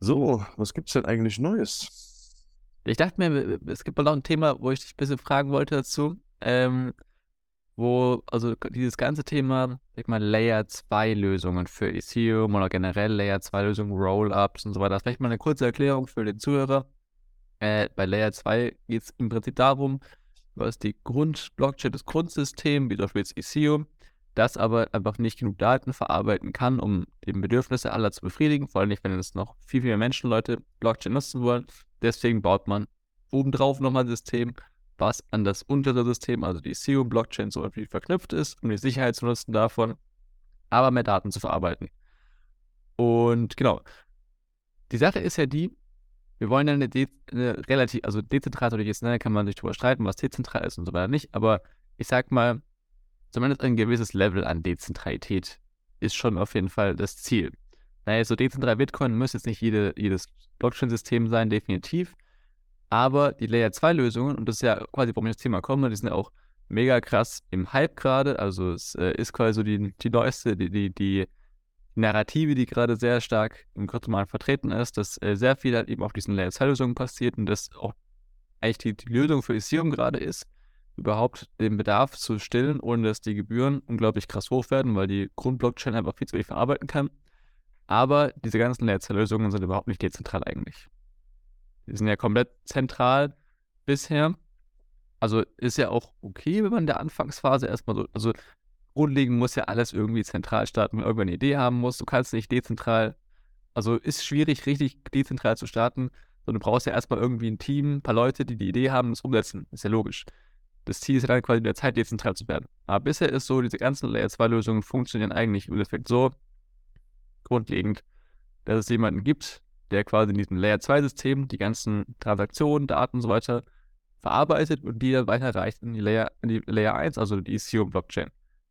So, was gibt's denn eigentlich Neues? Ich dachte mir, es gibt mal noch ein Thema, wo ich dich ein bisschen fragen wollte dazu. Ähm, wo, also dieses ganze Thema, sag mal, Layer 2 Lösungen für Ethereum oder generell Layer 2 Lösungen, Roll-Ups und so weiter. Vielleicht mal eine kurze Erklärung für den Zuhörer. Äh, bei Layer 2 geht es im Prinzip darum, was die Grund-Blockchain, das Grundsystem, wie zum Beispiel jetzt Ethereum, das aber einfach nicht genug Daten verarbeiten kann, um die Bedürfnisse aller zu befriedigen, vor allem nicht, wenn es noch viel, viel mehr Menschen, Leute Blockchain nutzen wollen. Deswegen baut man obendrauf nochmal ein System, was an das untere System, also die Ethereum-Blockchain, so irgendwie verknüpft ist, um die Sicherheit zu nutzen davon, aber mehr Daten zu verarbeiten. Und genau, die Sache ist ja die, wir wollen eine, De eine relativ, also dezentral oder jetzt kann man sich darüber streiten, was dezentral ist und so weiter nicht, aber ich sag mal, zumindest ein gewisses Level an Dezentralität ist schon auf jeden Fall das Ziel. Naja, so dezentral Bitcoin muss jetzt nicht jede, jedes Blockchain-System sein, definitiv. Aber die Layer 2 Lösungen, und das ist ja quasi, warum ich das Thema komme, die sind ja auch mega krass im Hype gerade. Also es äh, ist quasi so die, die neueste, die, die, die Narrative, die gerade sehr stark im Kryptomarkt vertreten ist, dass äh, sehr viel halt eben auf diesen Layer 2 Lösungen passiert und das auch eigentlich die, die Lösung für Ethereum gerade ist überhaupt den Bedarf zu stillen, ohne dass die Gebühren unglaublich krass hoch werden, weil die Grundblockchain einfach viel zu wenig verarbeiten kann. Aber diese ganzen Netzlösungen sind überhaupt nicht dezentral eigentlich. Die sind ja komplett zentral bisher. Also ist ja auch okay, wenn man in der Anfangsphase erstmal so, also grundlegend muss ja alles irgendwie zentral starten, wenn man irgendwann eine Idee haben muss. Du kannst nicht dezentral, also ist schwierig, richtig dezentral zu starten, sondern du brauchst ja erstmal irgendwie ein Team, ein paar Leute, die die Idee haben, das umsetzen. Ist ja logisch. Das Ziel ist dann quasi in der Zeit dezentral zu werden. Aber bisher ist so, diese ganzen Layer 2 Lösungen funktionieren eigentlich im Endeffekt so grundlegend, dass es jemanden gibt, der quasi in diesem Layer 2 System die ganzen Transaktionen, Daten und so weiter verarbeitet und die dann weiterreicht in die Layer, in die Layer 1, also die Ethereum Blockchain.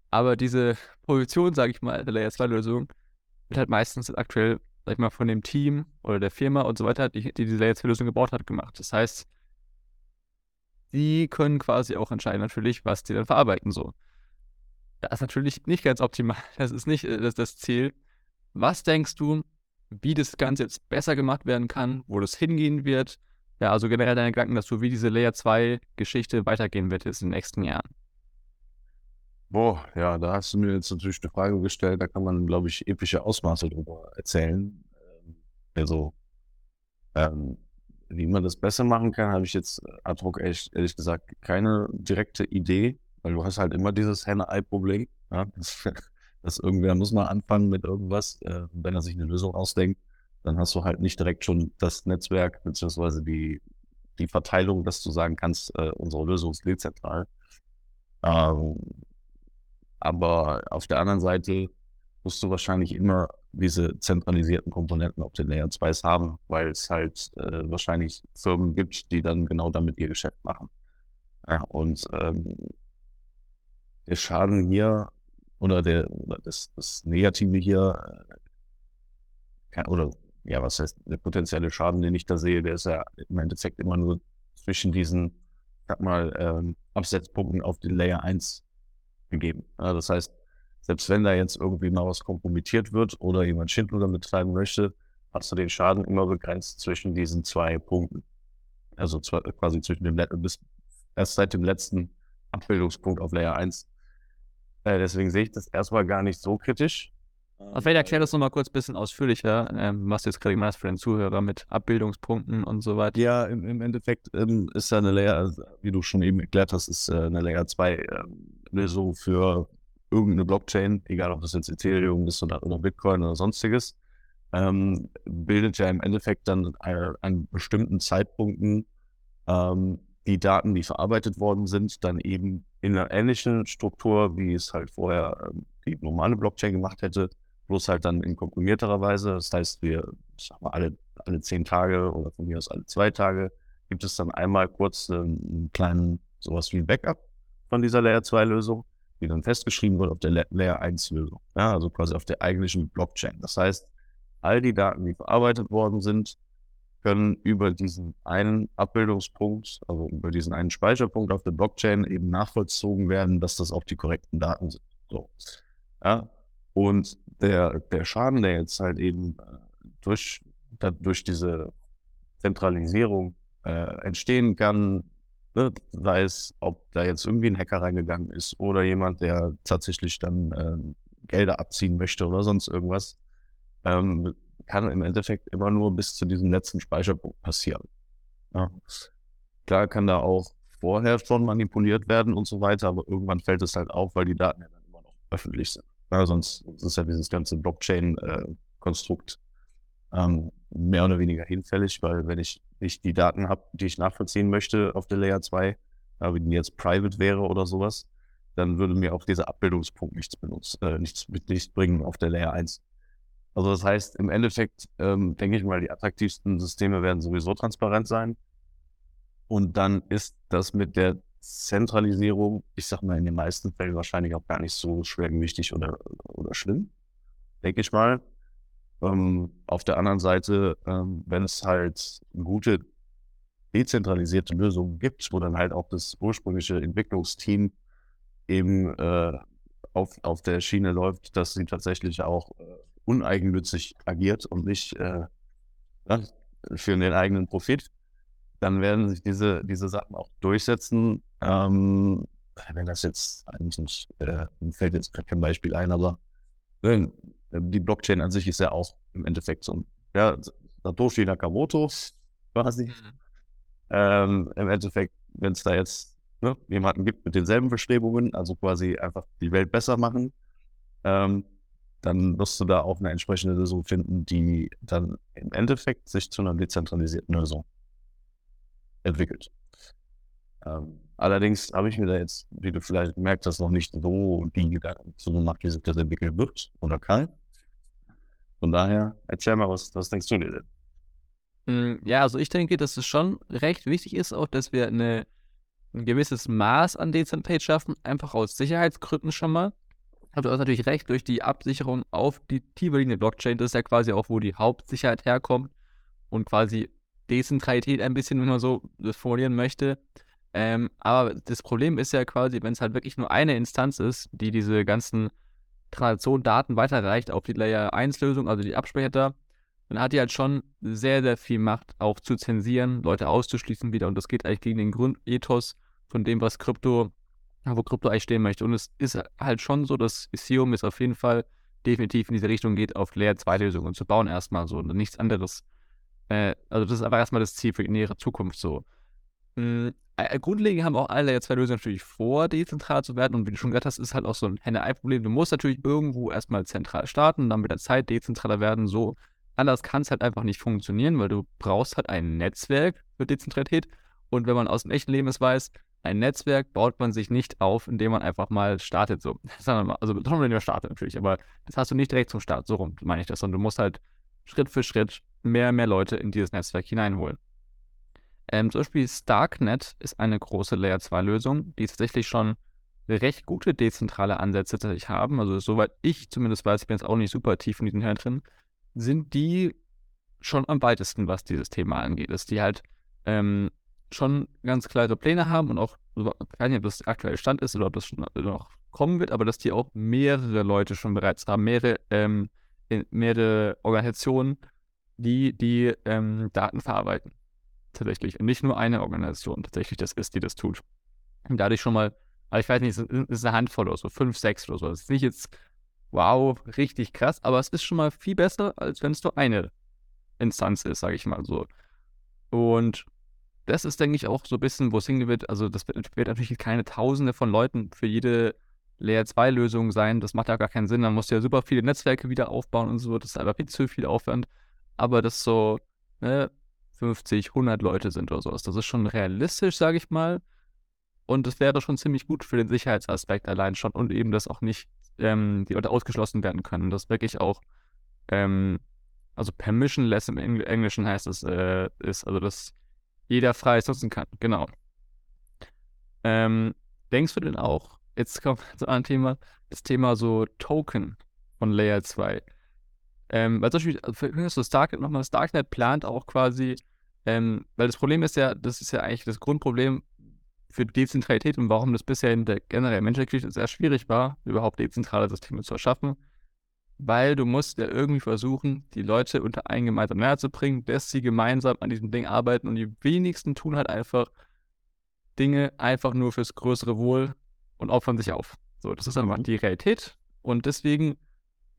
Aber diese Position, sage ich mal, der Layer 2 Lösung wird halt meistens aktuell, sag ich mal, von dem Team oder der Firma und so weiter, die, die diese Layer 2 Lösung gebaut hat, gemacht. Das heißt, die können quasi auch entscheiden natürlich, was die dann verarbeiten so. Das ist natürlich nicht ganz optimal. Das ist nicht äh, das, das Ziel. Was denkst du, wie das Ganze jetzt besser gemacht werden kann, wo das hingehen wird? Ja, also generell deine Gedanken dazu, wie diese Layer 2 Geschichte weitergehen wird jetzt in den nächsten Jahren. Boah, ja, da hast du mir jetzt natürlich eine Frage gestellt, da kann man, glaube ich, epische Ausmaße drüber erzählen. Ähm, also, ähm, wie man das besser machen kann, habe ich jetzt ad hoc ehrlich, ehrlich gesagt keine direkte Idee, weil du hast halt immer dieses Henne-Ei-Problem. Ja? Das, das irgendwer muss mal anfangen mit irgendwas. Äh, wenn er sich eine Lösung ausdenkt, dann hast du halt nicht direkt schon das Netzwerk beziehungsweise die, die Verteilung, dass du sagen kannst, äh, unsere Lösung ist dezentral. Ähm, aber auf der anderen Seite musst du wahrscheinlich immer diese zentralisierten Komponenten auf den Layer 2s haben, weil es halt äh, wahrscheinlich Firmen gibt, die dann genau damit ihr Geschäft machen. Ja, und ähm, der Schaden hier oder der oder das, das Negative hier äh, kann, oder ja, was heißt der potenzielle Schaden, den ich da sehe, der ist ja im Endeffekt immer nur zwischen diesen, sag mal, ähm, Absetzpunkten auf den Layer 1 gegeben. Ja, das heißt, selbst wenn da jetzt irgendwie mal was kompromittiert wird oder jemand Schindluder betreiben möchte, hast du den Schaden immer begrenzt zwischen diesen zwei Punkten. Also quasi zwischen dem bis erst seit dem letzten Abbildungspunkt auf Layer 1. Äh, deswegen sehe ich das erstmal gar nicht so kritisch. Also vielleicht erklär das nochmal kurz ein bisschen ausführlicher, ähm, was du jetzt gerade gemeint hast für den Zuhörer mit Abbildungspunkten und so weiter. Ja, im, im Endeffekt ähm, ist ja eine Layer, also, wie du schon eben erklärt hast, ist äh, eine Layer 2 äh, Lösung für irgendeine Blockchain, egal ob das jetzt Ethereum ist oder, oder Bitcoin oder sonstiges, ähm, bildet ja im Endeffekt dann eine, an bestimmten Zeitpunkten ähm, die Daten, die verarbeitet worden sind, dann eben in einer ähnlichen Struktur, wie es halt vorher ähm, die normale Blockchain gemacht hätte, bloß halt dann in komprimierterer Weise. Das heißt, wir, ich sag mal, alle, alle zehn Tage oder von mir aus alle zwei Tage gibt es dann einmal kurz ähm, einen kleinen, sowas wie ein Backup von dieser Layer 2 Lösung die dann festgeschrieben wird auf der Layer 1 Lösung. Ja, also quasi auf der eigentlichen Blockchain. Das heißt, all die Daten, die verarbeitet worden sind, können über diesen einen Abbildungspunkt, also über diesen einen Speicherpunkt auf der Blockchain eben nachvollzogen werden, dass das auch die korrekten Daten sind. So. Ja. Und der, der Schaden, der jetzt halt eben äh, durch durch diese Zentralisierung äh, entstehen kann, ne, sei es, ob da jetzt irgendwie ein Hacker reingegangen ist oder jemand, der tatsächlich dann äh, Gelder abziehen möchte oder sonst irgendwas, ähm, kann im Endeffekt immer nur bis zu diesem letzten Speicherpunkt passieren. Ja. Klar kann da auch vorher schon manipuliert werden und so weiter, aber irgendwann fällt es halt auf, weil die Daten ja dann immer noch öffentlich sind. Ja, sonst ist ja dieses ganze Blockchain-Konstrukt äh, ähm, mehr oder weniger hinfällig, weil wenn ich nicht die Daten habe, die ich nachvollziehen möchte auf der Layer 2, ja, wenn die jetzt private wäre oder sowas, dann würde mir auch dieser Abbildungspunkt nichts benutzt, äh, nichts, nichts bringen auf der Layer 1. Also das heißt, im Endeffekt ähm, denke ich mal, die attraktivsten Systeme werden sowieso transparent sein. Und dann ist das mit der Zentralisierung, ich sag mal, in den meisten Fällen wahrscheinlich auch gar nicht so schwergewichtig oder, oder schlimm, denke ich mal. Ähm, auf der anderen Seite, ähm, wenn es halt gute dezentralisierte Lösungen gibt, wo dann halt auch das ursprüngliche Entwicklungsteam eben äh, auf, auf der Schiene läuft, dass sie tatsächlich auch äh, uneigennützig agiert und nicht äh, für den eigenen Profit, dann werden sich diese, diese Sachen auch durchsetzen. Ähm, wenn das jetzt eigentlich nicht, äh, fällt jetzt kein Beispiel ein, aber äh, die Blockchain an sich ist ja auch im Endeffekt so ein, ja, Satoshi Nakamoto quasi. Mhm. Ähm, Im Endeffekt, wenn es da jetzt ne, jemanden gibt mit denselben Bestrebungen, also quasi einfach die Welt besser machen, ähm, dann wirst du da auch eine entsprechende Lösung finden, die dann im Endeffekt sich zu einer dezentralisierten Lösung entwickelt. Ähm, allerdings habe ich mir da jetzt, wie du vielleicht merkst, das noch nicht so die Gedanken zu gemacht, wie sich das entwickeln wird oder kann. Von daher, erzähl mal, was, was denkst du dir denn? Hm, ja, also ich denke, dass es schon recht wichtig ist, auch dass wir eine, ein gewisses Maß an Dezentralität schaffen, einfach aus Sicherheitsgründen schon mal. Aber du hast natürlich recht, durch die Absicherung auf die tiefer liegende Blockchain, das ist ja quasi auch, wo die Hauptsicherheit herkommt und quasi Dezentralität ein bisschen, wenn man so das formulieren möchte. Ähm, aber das Problem ist ja quasi, wenn es halt wirklich nur eine Instanz ist, die diese ganzen Transaktionen, Daten weiterreicht auf die Layer 1 Lösung, also die Abspeicher, dann hat die halt schon sehr, sehr viel Macht, auch zu zensieren, Leute auszuschließen wieder. Und das geht eigentlich gegen den Grundethos von dem, was Krypto, wo Krypto eigentlich stehen möchte. Und es ist halt schon so, dass Ethereum ist auf jeden Fall definitiv in diese Richtung geht, auf Layer 2 Lösungen zu bauen erstmal so und nichts anderes äh, also das ist aber erstmal das Ziel für die nähere Zukunft so. Mhm. Äh, grundlegend haben auch alle zwei Lösungen natürlich vor, dezentral zu werden. Und wie du schon gesagt hast, ist halt auch so ein Henne-Ei-Problem. Du musst natürlich irgendwo erstmal zentral starten, dann mit der Zeit dezentraler werden. So anders kann es halt einfach nicht funktionieren, weil du brauchst halt ein Netzwerk für Dezentralität. Und wenn man aus dem echten Leben es weiß, ein Netzwerk baut man sich nicht auf, indem man einfach mal startet. So. Also, schon wenn du startet natürlich, aber das hast du nicht direkt zum Start. So rum meine ich das. Sondern du musst halt Schritt für Schritt mehr und mehr Leute in dieses Netzwerk hineinholen. Ähm, zum Beispiel Starknet ist eine große Layer 2 Lösung, die tatsächlich schon recht gute dezentrale Ansätze tatsächlich haben. Also soweit ich zumindest weiß, ich bin jetzt auch nicht super tief in diesen Herren drin, sind die schon am weitesten, was dieses Thema angeht. Dass die halt ähm, schon ganz klare Pläne haben und auch, ich weiß nicht, ob das der aktuelle Stand ist oder ob das schon noch kommen wird, aber dass die auch mehrere Leute schon bereits haben, mehrere, ähm, mehrere Organisationen, die die ähm, Daten verarbeiten. Tatsächlich. Nicht nur eine Organisation tatsächlich das ist, die das tut. Und dadurch schon mal, also ich weiß nicht, es ist eine Handvoll oder so, fünf, sechs oder so. Das ist nicht jetzt, wow, richtig krass, aber es ist schon mal viel besser, als wenn es nur eine Instanz ist, sage ich mal so. Und das ist, denke ich, auch so ein bisschen, wo es hingeht. Also, das wird, wird natürlich keine Tausende von Leuten für jede Layer 2 Lösung sein. Das macht ja gar keinen Sinn. Man muss ja super viele Netzwerke wieder aufbauen und so. Das ist aber viel zu viel Aufwand aber das so ne, 50, 100 Leute sind oder sowas. Das ist schon realistisch, sage ich mal. Und das wäre schon ziemlich gut für den Sicherheitsaspekt allein schon und eben, dass auch nicht ähm, die Leute ausgeschlossen werden können. Das wirklich auch, ähm, also permissionless im Engl Englischen heißt es, äh, ist, also dass jeder frei nutzen kann. Genau. Ähm, denkst du denn auch, jetzt kommt so ein Thema, das Thema so Token von Layer 2. Ähm, weil zum Beispiel, also so Starknet nochmal, Starknet plant auch quasi, ähm, weil das Problem ist ja, das ist ja eigentlich das Grundproblem für Dezentralität und warum das bisher in der generellen Menschheitsgeschichte sehr schwierig war, überhaupt dezentrale Systeme zu erschaffen. weil du musst ja irgendwie versuchen, die Leute unter einen gemeinsamen Nenner zu bringen, dass sie gemeinsam an diesem Ding arbeiten und die wenigsten tun halt einfach Dinge einfach nur fürs größere Wohl und opfern sich auf. So, das ist einfach die Realität und deswegen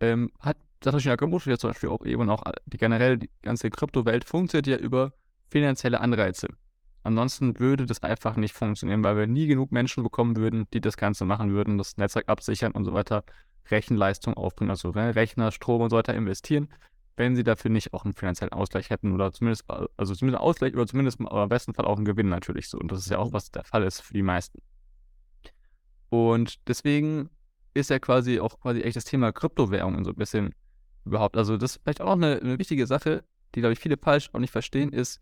ähm, hat Satoshi Nakamoto ja zum Beispiel auch eben auch die generell die ganze Kryptowelt funktioniert ja über finanzielle Anreize. Ansonsten würde das einfach nicht funktionieren, weil wir nie genug Menschen bekommen würden, die das Ganze machen würden, das Netzwerk absichern und so weiter, Rechenleistung aufbringen, also Rechner, Strom und so weiter investieren, wenn sie dafür nicht auch einen finanziellen Ausgleich hätten oder zumindest, also zumindest einen Ausgleich oder zumindest im besten Fall auch einen Gewinn natürlich so. Und das ist ja auch, was der Fall ist für die meisten. Und deswegen ist ja quasi auch quasi echt das Thema Kryptowährungen so ein bisschen überhaupt. Also das ist vielleicht auch eine, eine wichtige Sache, die, glaube ich, viele falsch auch nicht verstehen, ist,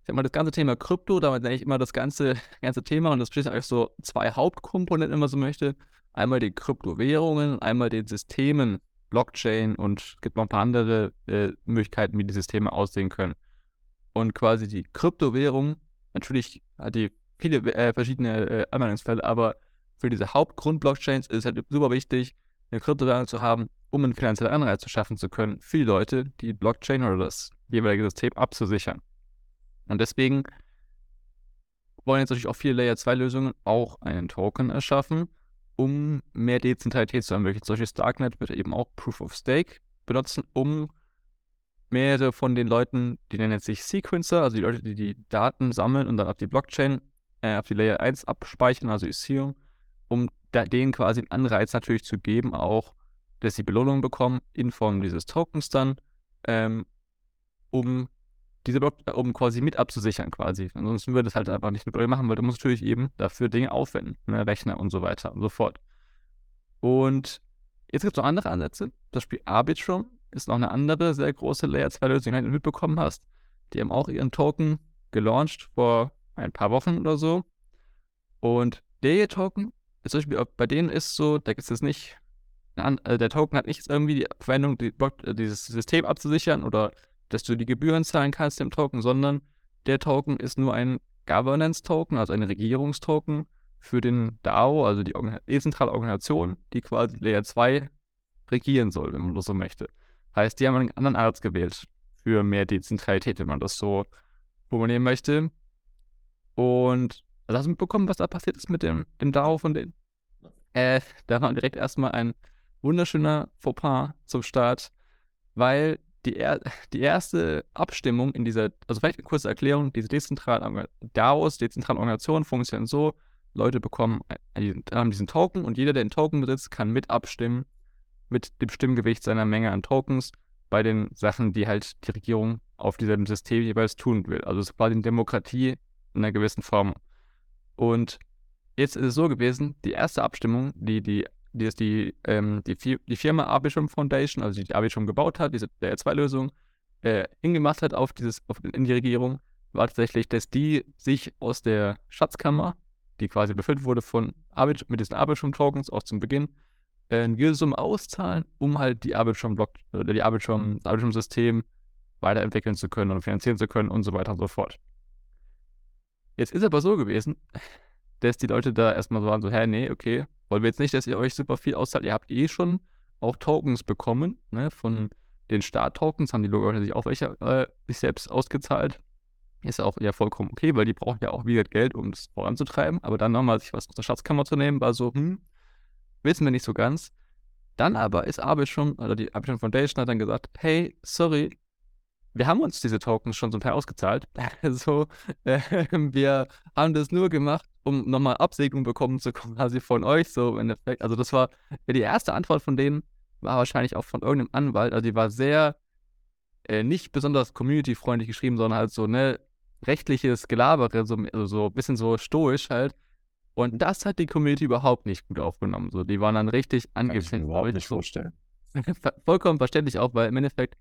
ich sag mal, das ganze Thema Krypto, damit nenne ich immer das ganze, ganze Thema und das besteht eigentlich so zwei Hauptkomponenten, wenn man so möchte. Einmal die Kryptowährungen, einmal den Systemen, Blockchain und es gibt noch ein paar andere äh, Möglichkeiten, wie die Systeme aussehen können. Und quasi die Kryptowährung, natürlich hat die viele äh, verschiedene äh, Anwendungsfälle, aber für diese Hauptgrund-Blockchains ist es halt super wichtig, eine Kryptowährung zu haben, um einen finanziellen Anreiz zu schaffen zu können, für die Leute, die Blockchain oder das jeweilige System abzusichern. Und deswegen wollen jetzt natürlich auch viele Layer-2-Lösungen auch einen Token erschaffen, um mehr Dezentralität zu ermöglichen. Solche Starknet wird eben auch Proof of Stake benutzen, um mehrere von den Leuten, die nennen sich Sequencer, also die Leute, die die Daten sammeln und dann auf die Blockchain, äh, auf die Layer 1 abspeichern, also Ethereum, um da, denen quasi einen Anreiz natürlich zu geben, auch, dass sie Belohnung bekommen in Form dieses Tokens dann, ähm, um diese Block, um quasi mit abzusichern quasi. Ansonsten würde es halt einfach nicht mit euch machen, weil du musst natürlich eben dafür Dinge aufwenden, ne, Rechner und so weiter und so fort. Und jetzt gibt es noch andere Ansätze. Das Spiel Arbitrum ist noch eine andere sehr große Layer 2 Lösung, die du mitbekommen hast. Die haben auch ihren Token gelauncht vor ein paar Wochen oder so. Und der Token zum Beispiel bei denen ist so, da gibt es nicht, äh, der Token hat nicht irgendwie die Verwendung, äh, dieses System abzusichern oder dass du die Gebühren zahlen kannst dem Token, sondern der Token ist nur ein Governance-Token, also ein Regierungstoken für den DAO, also die dezentrale Organisation, die quasi Layer 2 regieren soll, wenn man das so möchte. Heißt, die haben einen anderen Arzt gewählt für mehr Dezentralität, wenn man das so formulieren möchte. Und also hast du mitbekommen, was da passiert ist mit dem, dem DAO von denen? Äh, da war direkt erstmal ein wunderschöner Fauxpas zum Start, weil die, er die erste Abstimmung in dieser, also vielleicht eine kurze Erklärung, diese dezentralen DAOs, dezentrale Organisationen funktionieren so, Leute bekommen, haben diesen Token und jeder, der den Token besitzt, kann mit abstimmen mit dem Stimmgewicht seiner Menge an Tokens bei den Sachen, die halt die Regierung auf diesem System jeweils tun will. Also es ist quasi eine Demokratie in einer gewissen Form. Und Jetzt ist es so gewesen, die erste Abstimmung, die die, die, ist die, ähm, die, die Firma Arbitrum Foundation, also die, die Arbitrum gebaut hat, diese DR2-Lösung, äh, hingemacht hat auf dieses, auf, in die Regierung, war tatsächlich, dass die sich aus der Schatzkammer, die quasi befüllt wurde von Arbit mit diesen Arbitrum-Tokens auch zum Beginn, äh, eine gewisse Summe auszahlen, um halt die Arbitrum-Block oder die Arbitrum, das Arbitrum-System weiterentwickeln zu können und finanzieren zu können und so weiter und so fort. Jetzt ist aber so gewesen, dass die Leute da erstmal so waren, so, hä, nee, okay, wollen wir jetzt nicht, dass ihr euch super viel auszahlt. Ihr habt eh schon auch Tokens bekommen, ne, von den Start-Tokens haben die Leute sich auch welche äh, sich selbst ausgezahlt. Ist auch ja vollkommen okay, weil die brauchen ja auch wieder Geld, um das voranzutreiben. Aber dann nochmal sich was aus der Schatzkammer zu nehmen, war so, hm, wissen wir nicht so ganz. Dann aber ist Arbitrum, oder die Arbitrum Foundation hat dann gesagt, hey, sorry, wir haben uns diese Tokens schon zum Teil ausgezahlt. Also, äh, wir haben das nur gemacht, um nochmal Absegnung bekommen zu kommen, quasi von euch. So im Endeffekt. Also, das war die erste Antwort von denen, war wahrscheinlich auch von irgendeinem Anwalt. Also, die war sehr äh, nicht besonders community-freundlich geschrieben, sondern halt so, ne, rechtliches Gelabere, so, also so ein bisschen so stoisch halt. Und das hat die Community überhaupt nicht gut aufgenommen. So, die waren dann richtig angepisst. Kann ich mir überhaupt nicht vorstellen. Vollkommen verständlich auch, weil im Endeffekt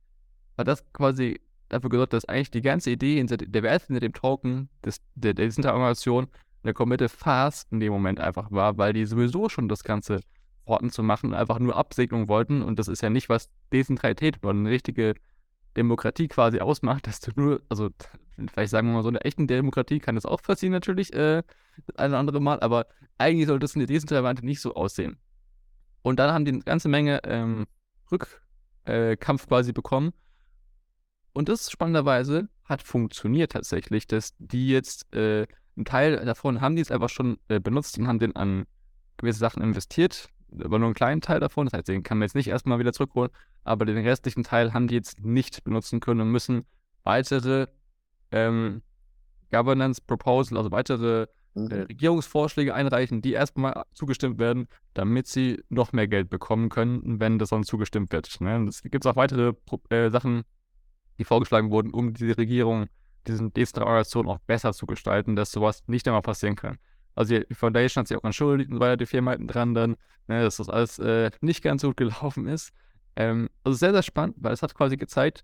hat das quasi dafür gesorgt, dass eigentlich die ganze Idee hinter der Wert hinter dem Token des, der, der Dezentralisation eine komplette Fast in dem Moment einfach war, weil die sowieso schon das Ganze Orten zu machen, einfach nur Absegnung wollten und das ist ja nicht, was Dezentralität oder eine richtige Demokratie quasi ausmacht, dass du nur, also vielleicht sagen wir mal so, eine echten Demokratie kann das auch passieren natürlich, äh, eine oder andere Mal, aber eigentlich sollte es in der dezentralen Variante nicht so aussehen. Und dann haben die eine ganze Menge ähm, Rückkampf äh, quasi bekommen. Und das spannenderweise hat funktioniert tatsächlich, dass die jetzt äh, einen Teil davon haben die es einfach schon äh, benutzt und haben den an gewisse Sachen investiert, aber nur einen kleinen Teil davon. Das heißt, den kann man jetzt nicht erstmal wieder zurückholen, aber den restlichen Teil haben die jetzt nicht benutzen können und müssen weitere ähm, Governance Proposal, also weitere äh, mhm. Regierungsvorschläge einreichen, die erstmal zugestimmt werden, damit sie noch mehr Geld bekommen können, wenn das sonst zugestimmt wird. Ne? Es gibt auch weitere äh, Sachen, die vorgeschlagen wurden, um diese Regierung, diesen Dezentralisation auch besser zu gestalten, dass sowas nicht einmal passieren kann. Also die Foundation hat sich auch entschuldigt und weiter die Firma hinten dran dann, ne, dass das alles äh, nicht ganz so gut gelaufen ist. Ähm, also sehr, sehr spannend, weil es hat quasi gezeigt,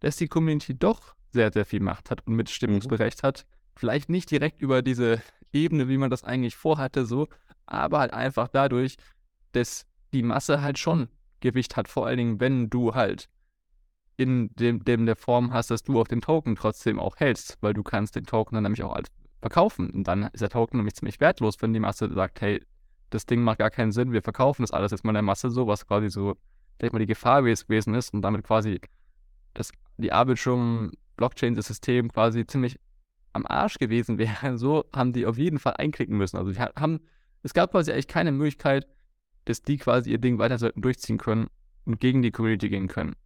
dass die Community doch sehr, sehr viel Macht hat und Mitstimmungsberecht mhm. hat. Vielleicht nicht direkt über diese Ebene, wie man das eigentlich vorhatte, so, aber halt einfach dadurch, dass die Masse halt schon Gewicht hat, vor allen Dingen, wenn du halt in dem, dem der Form hast, dass du auf den Token trotzdem auch hältst, weil du kannst den Token dann nämlich auch als verkaufen. Und dann ist der Token nämlich ziemlich wertlos, wenn die Masse sagt, hey, das Ding macht gar keinen Sinn, wir verkaufen das alles jetzt mal der Masse so, was quasi so, sag mal, die Gefahr gewesen ist und damit quasi das, die Arbitrum Blockchain-System quasi ziemlich am Arsch gewesen wäre. So haben die auf jeden Fall einklicken müssen. Also die haben, es gab quasi eigentlich keine Möglichkeit, dass die quasi ihr Ding weiter sollten durchziehen können und gegen die Community gehen können.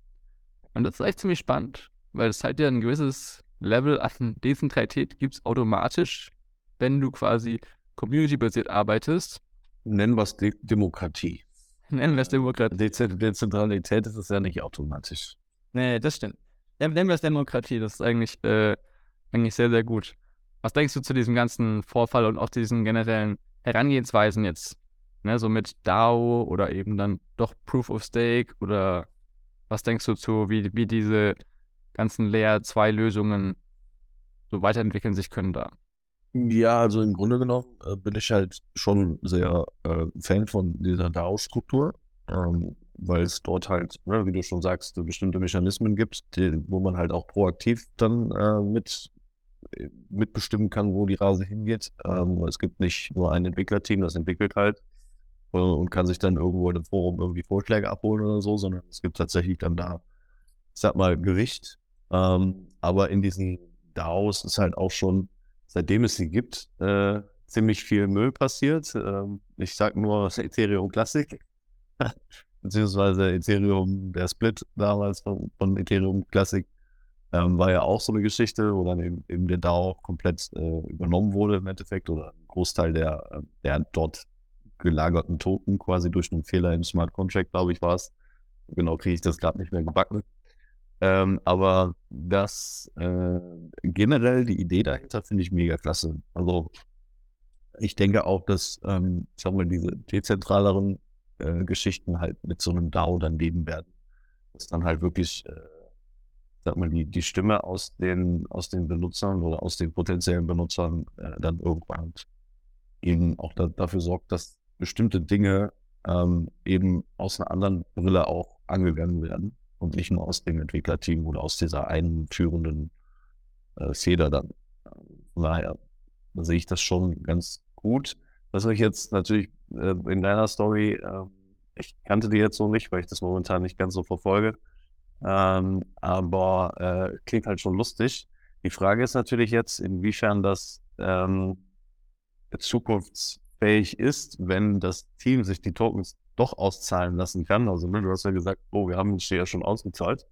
Und das ist echt ziemlich spannend, weil es halt ja ein gewisses Level an Dezentralität gibt es automatisch, wenn du quasi community-basiert arbeitest. Nennen wir es De Demokratie. Nennen wir es Demokratie. Dezentralität ist es ja nicht automatisch. Nee, das stimmt. Nennen wir es Demokratie, das ist eigentlich, äh, eigentlich sehr, sehr gut. Was denkst du zu diesem ganzen Vorfall und auch diesen generellen Herangehensweisen jetzt? Ne, so mit DAO oder eben dann doch Proof of Stake oder was denkst du zu, wie, wie diese ganzen Layer 2 Lösungen so weiterentwickeln sich können da? Ja, also im Grunde genommen äh, bin ich halt schon sehr äh, Fan von dieser DAO-Struktur, ähm, weil es dort halt, ne, wie du schon sagst, bestimmte Mechanismen gibt, die, wo man halt auch proaktiv dann äh, mit äh, mitbestimmen kann, wo die Rase hingeht. Ähm, es gibt nicht nur ein Entwicklerteam, das entwickelt halt und kann sich dann irgendwo in einem Forum irgendwie Vorschläge abholen oder so, sondern es gibt tatsächlich dann da, ich sag mal, Gericht, ähm, aber in diesen DAOs ist halt auch schon, seitdem es sie gibt, äh, ziemlich viel Müll passiert. Ähm, ich sag nur Ethereum Classic, beziehungsweise Ethereum, der Split damals von, von Ethereum Classic, ähm, war ja auch so eine Geschichte, wo dann eben, eben der DAO komplett äh, übernommen wurde im Endeffekt oder ein Großteil der, äh, der dort gelagerten Token quasi durch einen Fehler im Smart Contract, glaube ich, war es. Genau kriege ich das gerade nicht mehr gebacken. Ähm, aber das äh, generell die Idee dahinter finde ich mega klasse. Also ich denke auch, dass, ähm, sagen wir, diese dezentraleren äh, Geschichten halt mit so einem DAO dann leben werden. Dass dann halt wirklich, äh, sag mal, die, die Stimme aus den, aus den Benutzern oder aus den potenziellen Benutzern äh, dann irgendwann eben auch da, dafür sorgt, dass bestimmte Dinge ähm, eben aus einer anderen Brille auch angegangen werden und nicht nur aus dem Entwicklerteam oder aus dieser einführenden äh, Feder dann. Von daher sehe ich das schon ganz gut. Was ich jetzt natürlich äh, in deiner Story, äh, ich kannte die jetzt so nicht, weil ich das momentan nicht ganz so verfolge, ähm, aber äh, klingt halt schon lustig. Die Frage ist natürlich jetzt, inwiefern das ähm, zukunftsfähig ist, wenn das Team sich die Tokens doch auszahlen lassen kann. Also ne, du hast ja gesagt, oh, wir haben uns ja schon ausgezahlt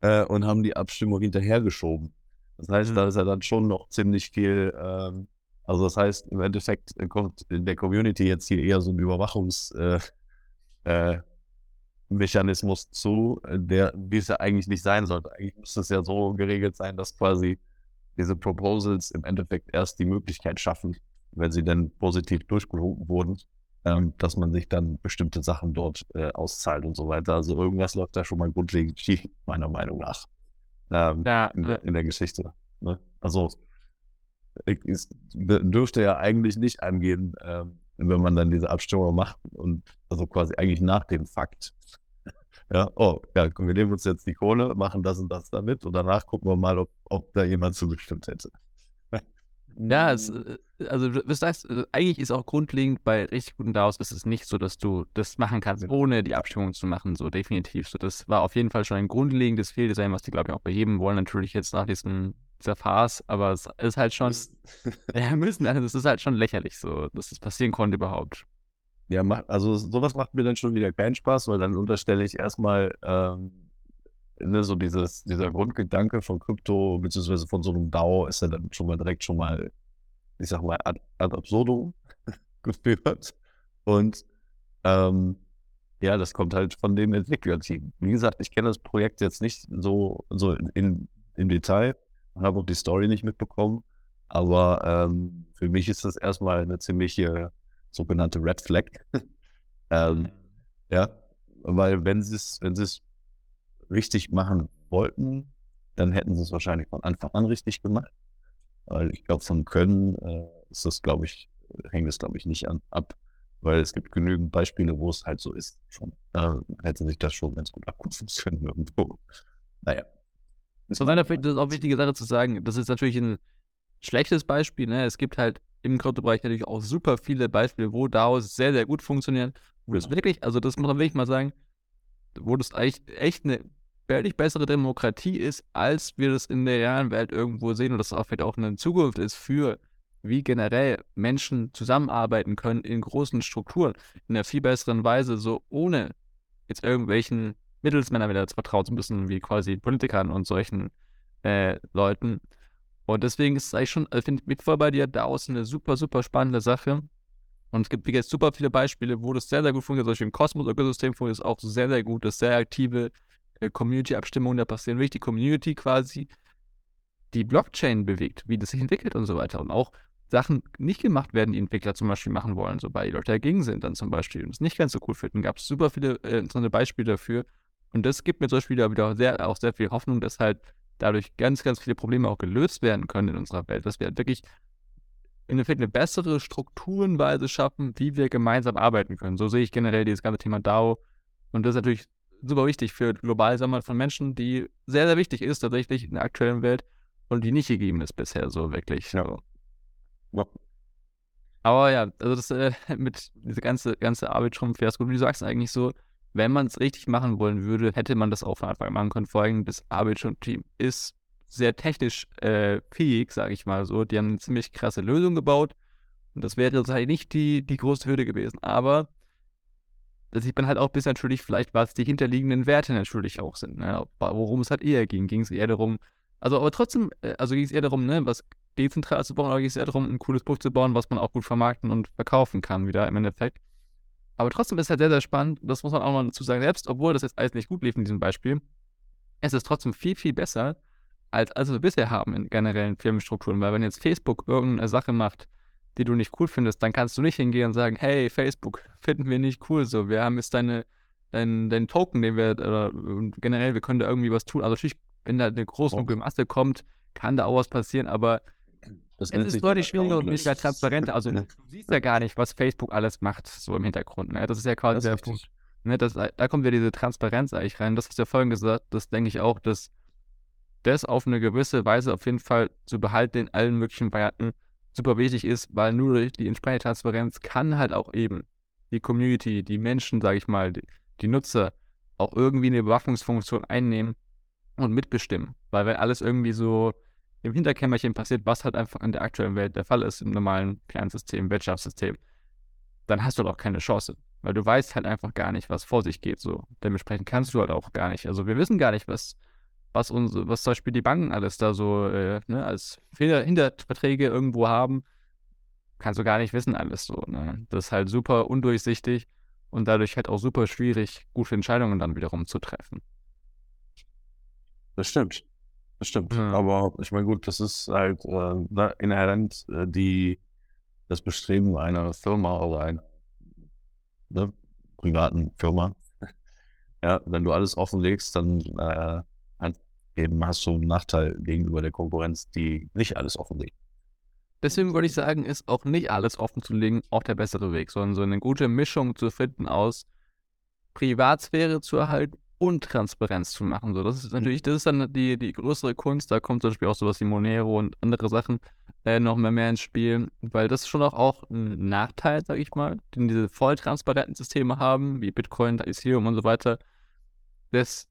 äh, und haben die Abstimmung hinterhergeschoben. Das heißt, da ist ja dann schon noch ziemlich viel, ähm, also das heißt, im Endeffekt kommt in der Community jetzt hier eher so ein Überwachungsmechanismus äh, äh, zu, der, wie es ja eigentlich nicht sein sollte. Eigentlich müsste es ja so geregelt sein, dass quasi diese Proposals im Endeffekt erst die Möglichkeit schaffen, wenn sie dann positiv durchgehoben wurden, ähm, dass man sich dann bestimmte Sachen dort äh, auszahlt und so weiter. Also irgendwas läuft da schon mal grundlegend schief, meiner Meinung nach. Ähm, ja, in, in, der Geschichte. Ne? Also es dürfte ja eigentlich nicht angehen, ähm, wenn man dann diese Abstimmung macht und also quasi eigentlich nach dem Fakt. ja, oh, ja, wir nehmen uns jetzt die Kohle, machen das und das damit und danach gucken wir mal, ob, ob da jemand zugestimmt hätte. Ja, es, äh, also das heißt, eigentlich ist auch grundlegend bei richtig guten DAOs ist es nicht so, dass du das machen kannst, ohne die Abstimmung zu machen, so definitiv. So, das war auf jeden Fall schon ein grundlegendes Fehldesign, was die, glaube ich, auch beheben wollen, natürlich jetzt nach diesem dieser Farce, aber es ist halt schon, ja, müssen, also das ist halt schon lächerlich so, dass das passieren konnte überhaupt. Ja, also sowas macht mir dann schon wieder keinen Spaß, weil dann unterstelle ich erstmal ähm, ne, so dieses, dieser Grundgedanke von Krypto, beziehungsweise von so einem DAO, ist ja dann schon mal direkt schon mal, ich sag mal, ad, ad absurdum geführt. Und ähm, ja, das kommt halt von dem Entwicklerteam. Wie gesagt, ich kenne das Projekt jetzt nicht so, so in, im Detail und habe auch die Story nicht mitbekommen. Aber ähm, für mich ist das erstmal eine ziemliche sogenannte Red Flag. ähm, ja, weil wenn sie wenn sie es richtig machen wollten, dann hätten sie es wahrscheinlich von Anfang an richtig gemacht. Weil ich glaube, vom Können äh, ist das, glaube ich, hängt es, glaube ich, nicht an, ab. Weil es gibt genügend Beispiele, wo es halt so ist. Schon, äh, hätte sich das schon ganz gut abkupfen können irgendwo. Naja. Von meiner Sicht ist auch eine wichtige Sache zu sagen, das ist natürlich ein schlechtes Beispiel. Ne? Es gibt halt im Kryptobereich natürlich auch super viele Beispiele, wo DAOs sehr, sehr gut funktionieren. Wo das wirklich, also das muss man wirklich mal sagen, wo das eigentlich echt eine deutlich bessere Demokratie ist, als wir das in der realen Welt irgendwo sehen und das auch vielleicht auch eine Zukunft ist für wie generell Menschen zusammenarbeiten können in großen Strukturen in einer viel besseren Weise, so ohne jetzt irgendwelchen Mittelsmännern wieder vertrauen zu müssen, wie quasi Politikern und solchen äh, Leuten. Und deswegen ist es eigentlich schon, also finde ich voll bei dir, da außen eine super, super spannende Sache. Und es gibt jetzt super viele Beispiele, wo das sehr, sehr gut funktioniert. Zum Beispiel im Kosmos-Ökosystem funktioniert es auch sehr, sehr gut. Das sehr aktive Community-Abstimmungen da passieren, wirklich die Community quasi die Blockchain bewegt, wie das sich entwickelt und so weiter. Und auch Sachen nicht gemacht werden, die Entwickler zum Beispiel machen wollen, so weil die Leute dagegen sind dann zum Beispiel und es nicht ganz so cool finden. Gab es super viele äh, interessante Beispiele dafür. Und das gibt mir zum Beispiel wieder sehr, auch sehr viel Hoffnung, dass halt dadurch ganz, ganz viele Probleme auch gelöst werden können in unserer Welt, dass wir halt wirklich in Endeffekt eine bessere Strukturenweise schaffen, wie wir gemeinsam arbeiten können. So sehe ich generell dieses ganze Thema DAO. Und das ist natürlich super wichtig für global Sammeln von Menschen, die sehr, sehr wichtig ist tatsächlich in der aktuellen Welt und die nicht gegeben ist bisher so wirklich. Ja. ja. Aber ja, also das äh, mit dieser ganze, ganze Arbeit-Fiasko, wie du sagst eigentlich so, wenn man es richtig machen wollen würde, hätte man das auch von Anfang an machen können. Vor allem das Arbitrum-Team ist sehr technisch äh, fähig, sage ich mal so. Die haben eine ziemlich krasse Lösung gebaut. Und das wäre tatsächlich nicht die, die große Hürde gewesen. Aber da sieht man halt auch bis natürlich vielleicht, was die hinterliegenden Werte natürlich auch sind. Ne? Worum es halt eher ging. Ging es eher darum, also aber trotzdem, äh, also ging es eher darum, ne, was dezentral zu bauen, oder ging es eher darum, ein cooles Buch zu bauen, was man auch gut vermarkten und verkaufen kann, wieder im Endeffekt. Aber trotzdem ist es halt sehr, sehr spannend. Das muss man auch mal dazu sagen. Selbst, obwohl das jetzt alles nicht gut lief in diesem Beispiel, es ist trotzdem viel, viel besser, als, als wir bisher haben in generellen Firmenstrukturen. Weil wenn jetzt Facebook irgendeine Sache macht, die du nicht cool findest, dann kannst du nicht hingehen und sagen, hey, Facebook, finden wir nicht cool so. Wir haben jetzt deine, deinen, deinen Token, den wir, oder generell, wir können da irgendwie was tun. Also natürlich, wenn da eine große Masse kommt, kann da auch was passieren, aber das es ist deutlich schwieriger und weniger transparenter. Also du siehst ja gar nicht, was Facebook alles macht, so im Hintergrund. Ne? Das ist ja quasi das der Punkt. Ne? Das, da kommt ja diese Transparenz eigentlich rein. Das hast du ja vorhin gesagt, das denke ich auch, dass das auf eine gewisse Weise auf jeden Fall zu behalten in allen möglichen Varianten super wichtig ist, weil nur durch die entsprechende Transparenz kann halt auch eben die Community, die Menschen, sage ich mal, die, die Nutzer auch irgendwie eine Bewaffnungsfunktion einnehmen und mitbestimmen. Weil wenn alles irgendwie so im Hinterkämmerchen passiert, was halt einfach in der aktuellen Welt der Fall ist, im normalen Finanzsystem, Wirtschaftssystem, dann hast du halt auch keine Chance. Weil du weißt halt einfach gar nicht, was vor sich geht. So. Dementsprechend kannst du halt auch gar nicht. Also wir wissen gar nicht, was, was uns, was zum Beispiel die Banken alles da so äh, ne, als Hinterverträge irgendwo haben. Kannst du gar nicht wissen, alles so. Ne? Das ist halt super undurchsichtig und dadurch halt auch super schwierig, gute Entscheidungen dann wiederum zu treffen. Das stimmt. Das stimmt. Ja. Aber ich meine, gut, das ist halt äh, inhärent äh, die, das Bestreben einer Firma oder einer ne, privaten Firma. ja, wenn du alles offenlegst, dann äh, eben hast du einen Nachteil gegenüber der Konkurrenz, die nicht alles offenlegt. Deswegen würde ich sagen, ist auch nicht alles offen zu legen auch der bessere Weg, sondern so eine gute Mischung zu finden aus Privatsphäre zu erhalten und Transparenz zu machen. So, das ist natürlich, das ist dann die, die größere Kunst. Da kommt zum Beispiel auch sowas wie Monero und andere Sachen äh, noch mehr, mehr ins Spiel, weil das ist schon auch, auch ein Nachteil, sage ich mal, den diese voll transparenten Systeme haben, wie Bitcoin, Ethereum und so weiter, dass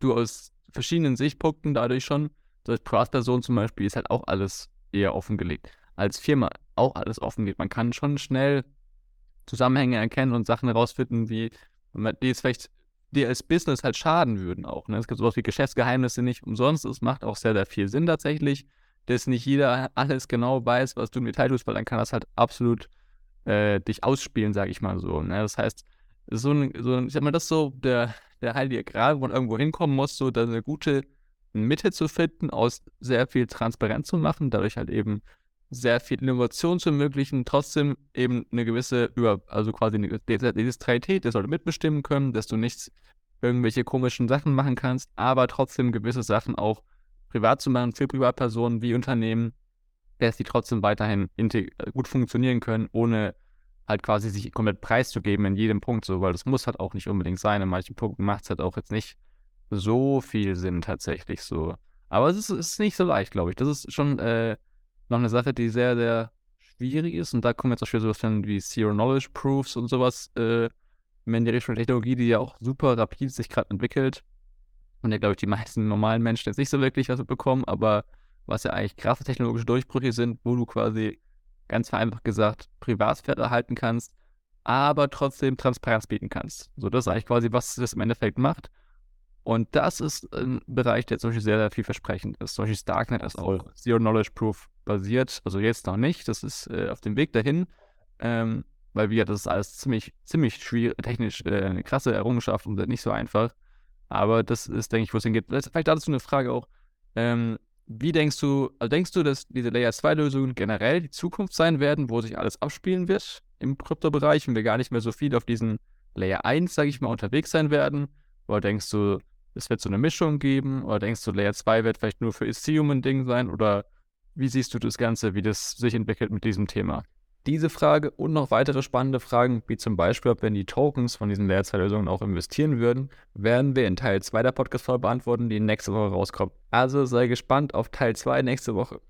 du aus verschiedenen Sichtpunkten dadurch schon, so als Privatperson zum Beispiel, ist halt auch alles eher offengelegt. Als Firma auch alles offengelegt. Man kann schon schnell Zusammenhänge erkennen und Sachen herausfinden, wie die jetzt vielleicht dir als Business halt schaden würden auch. Ne? Es gibt sowas wie Geschäftsgeheimnisse nicht umsonst. Es macht auch sehr, sehr viel Sinn tatsächlich, dass nicht jeder alles genau weiß, was du im Detail tust, weil dann kann das halt absolut äh, dich ausspielen, sage ich mal so. Ne? Das heißt, so ein, so ein, ich sag mal, das ist so der, der heilige Gral, wo man irgendwo hinkommen muss, so eine gute Mitte zu finden, aus sehr viel Transparenz zu machen, dadurch halt eben sehr viel Innovation zu ermöglichen, trotzdem eben eine gewisse, über, also quasi eine Dezentralität, der sollte mitbestimmen können, dass du nicht irgendwelche komischen Sachen machen kannst, aber trotzdem gewisse Sachen auch privat zu machen für Privatpersonen wie Unternehmen, dass die trotzdem weiterhin gut funktionieren können, ohne halt quasi sich komplett preiszugeben in jedem Punkt so, weil das muss halt auch nicht unbedingt sein. In manchen Punkten macht es halt auch jetzt nicht so viel Sinn tatsächlich so. Aber es ist, ist nicht so leicht, glaube ich. Das ist schon äh, noch eine Sache, die sehr, sehr schwierig ist. Und da kommen jetzt auch schon sowas wie Zero Knowledge Proofs und sowas äh, in die Richtung Technologie, die ja auch super rapid sich gerade entwickelt. Und ja, glaube ich, die meisten normalen Menschen jetzt nicht so wirklich was bekommen, aber was ja eigentlich krasse technologische Durchbrüche sind, wo du quasi ganz vereinfacht gesagt Privatsphäre erhalten kannst, aber trotzdem Transparenz bieten kannst. So, das ist eigentlich quasi, was das im Endeffekt macht. Und das ist ein Bereich, der zum Beispiel sehr, sehr vielversprechend ist. Zum Beispiel Starknet ist auch Zero Knowledge Proof basiert. Also jetzt noch nicht. Das ist äh, auf dem Weg dahin. Ähm, weil wir, das ist alles ziemlich, ziemlich schwierig, technisch äh, eine krasse Errungenschaft und nicht so einfach. Aber das ist, denke ich, wo es hingeht. Vielleicht dazu eine Frage auch. Ähm, wie denkst du, also denkst du, dass diese Layer 2 Lösungen generell die Zukunft sein werden, wo sich alles abspielen wird im Kryptobereich und wir gar nicht mehr so viel auf diesen Layer 1, sage ich mal, unterwegs sein werden? Oder denkst du, es wird so eine Mischung geben? Oder denkst du, Layer 2 wird vielleicht nur für Ethereum ein Ding sein? Oder wie siehst du das Ganze, wie das sich entwickelt mit diesem Thema? Diese Frage und noch weitere spannende Fragen, wie zum Beispiel, ob wir in die Tokens von diesen Layer 2 Lösungen auch investieren würden, werden wir in Teil 2 der Podcast-Folge beantworten, die nächste Woche rauskommt. Also sei gespannt auf Teil 2 nächste Woche.